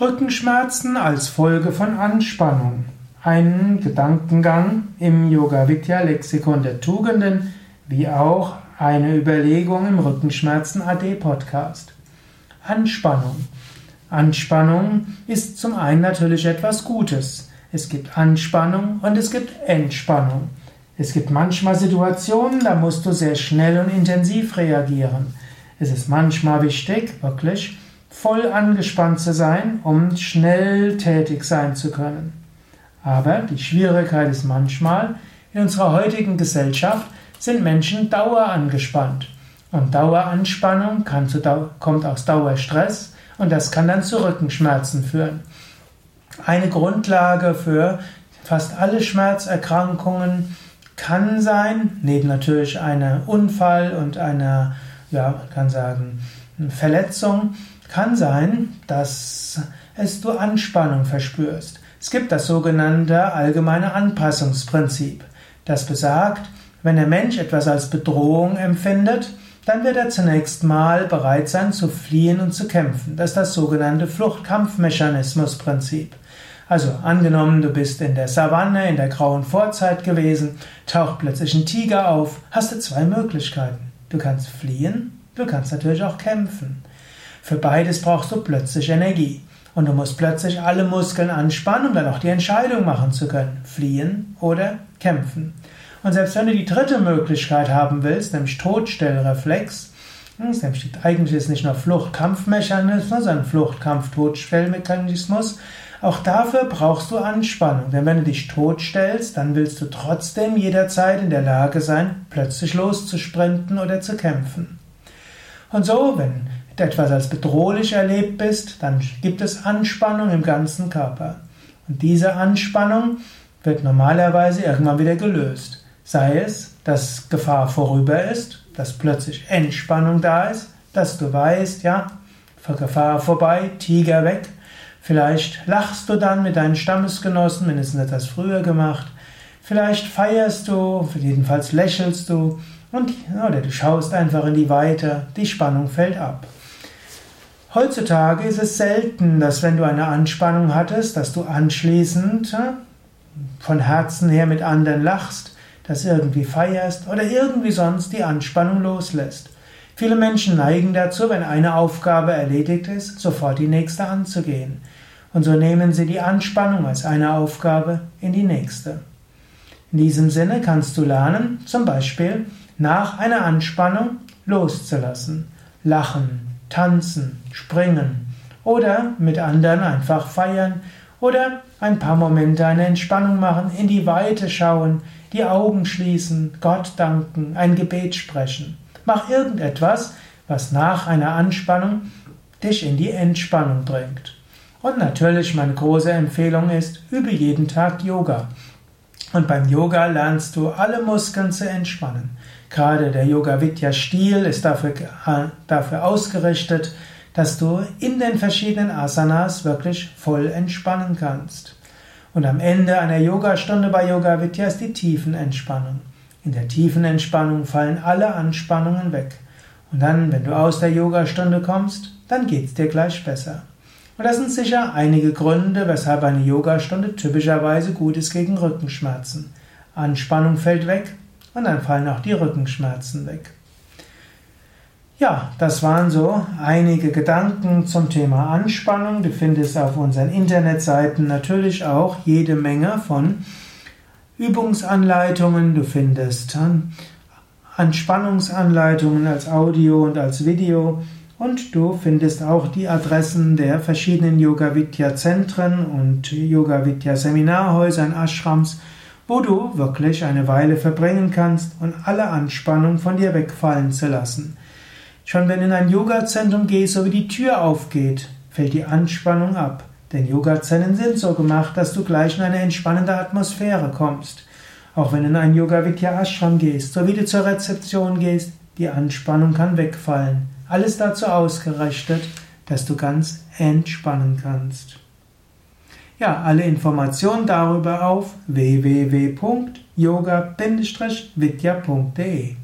Rückenschmerzen als Folge von Anspannung. Ein Gedankengang im Yoga Vidya Lexikon der Tugenden, wie auch eine Überlegung im Rückenschmerzen AD Podcast. Anspannung. Anspannung ist zum einen natürlich etwas Gutes. Es gibt Anspannung und es gibt Entspannung. Es gibt manchmal Situationen, da musst du sehr schnell und intensiv reagieren. Es ist manchmal wichtig, wirklich voll angespannt zu sein, um schnell tätig sein zu können. Aber die Schwierigkeit ist manchmal, in unserer heutigen Gesellschaft sind Menschen dauerangespannt. Und Daueranspannung zu, kommt aus Dauerstress und das kann dann zu Rückenschmerzen führen. Eine Grundlage für fast alle Schmerzerkrankungen kann sein, neben natürlich einem Unfall und einer, ja, kann sagen, Verletzung, kann sein, dass es du Anspannung verspürst. Es gibt das sogenannte allgemeine Anpassungsprinzip. Das besagt, wenn der Mensch etwas als Bedrohung empfindet, dann wird er zunächst mal bereit sein zu fliehen und zu kämpfen. Das ist das sogenannte Fluchtkampfmechanismusprinzip. Also angenommen, du bist in der Savanne, in der grauen Vorzeit gewesen, taucht plötzlich ein Tiger auf, hast du zwei Möglichkeiten. Du kannst fliehen, du kannst natürlich auch kämpfen. Für beides brauchst du plötzlich Energie. Und du musst plötzlich alle Muskeln anspannen, um dann auch die Entscheidung machen zu können. Fliehen oder kämpfen. Und selbst wenn du die dritte Möglichkeit haben willst, nämlich Todstellreflex, hm, nämlich eigentlich ist nicht nur Flucht-Kampfmechanismus, sondern Flucht-Kampf-Todstellmechanismus, auch dafür brauchst du Anspannung. Denn wenn du dich totstellst, dann willst du trotzdem jederzeit in der Lage sein, plötzlich loszusprinten oder zu kämpfen. Und so, wenn etwas als bedrohlich erlebt bist, dann gibt es Anspannung im ganzen Körper. Und diese Anspannung wird normalerweise irgendwann wieder gelöst. Sei es, dass Gefahr vorüber ist, dass plötzlich Entspannung da ist, dass du weißt, ja, Gefahr vorbei, Tiger weg. Vielleicht lachst du dann mit deinen Stammesgenossen, mindestens hat das früher gemacht. Vielleicht feierst du, jedenfalls lächelst du und, oder du schaust einfach in die Weite, die Spannung fällt ab. Heutzutage ist es selten, dass wenn du eine Anspannung hattest, dass du anschließend von Herzen her mit anderen lachst, das irgendwie feierst oder irgendwie sonst die Anspannung loslässt. Viele Menschen neigen dazu, wenn eine Aufgabe erledigt ist, sofort die nächste anzugehen. Und so nehmen sie die Anspannung als eine Aufgabe in die nächste. In diesem Sinne kannst du lernen, zum Beispiel nach einer Anspannung loszulassen, lachen, tanzen, springen oder mit anderen einfach feiern oder ein paar Momente eine Entspannung machen, in die Weite schauen, die Augen schließen, Gott danken, ein Gebet sprechen. Mach irgendetwas, was nach einer Anspannung dich in die Entspannung bringt. Und natürlich meine große Empfehlung ist, übe jeden Tag Yoga. Und beim Yoga lernst du alle Muskeln zu entspannen. Gerade der Yoga Vidya Stil ist dafür, dafür ausgerichtet, dass du in den verschiedenen Asanas wirklich voll entspannen kannst. Und am Ende einer Yogastunde bei Yoga Vidya ist die Tiefenentspannung. In der tiefen Entspannung fallen alle Anspannungen weg. Und dann, wenn du aus der Yogastunde kommst, dann geht es dir gleich besser. Und das sind sicher einige Gründe, weshalb eine Yogastunde typischerweise gut ist gegen Rückenschmerzen. Anspannung fällt weg, und dann fallen auch die Rückenschmerzen weg. Ja, das waren so einige Gedanken zum Thema Anspannung. Du findest auf unseren Internetseiten natürlich auch jede Menge von Übungsanleitungen. Du findest Anspannungsanleitungen als Audio und als Video. Und du findest auch die Adressen der verschiedenen Yoga Vidya Zentren und Yoga Vidya Seminarhäusern, Ashrams wo du wirklich eine Weile verbringen kannst und alle Anspannung von dir wegfallen zu lassen. Schon wenn du in ein Yoga-Zentrum gehst, so wie die Tür aufgeht, fällt die Anspannung ab. Denn Yoga-Zellen sind so gemacht, dass du gleich in eine entspannende Atmosphäre kommst. Auch wenn du in ein Yoga Vidya Ashram gehst, so wie du zur Rezeption gehst, die Anspannung kann wegfallen. Alles dazu ausgerichtet, dass du ganz entspannen kannst. Ja, alle Informationen darüber auf www.yoga-vidya.de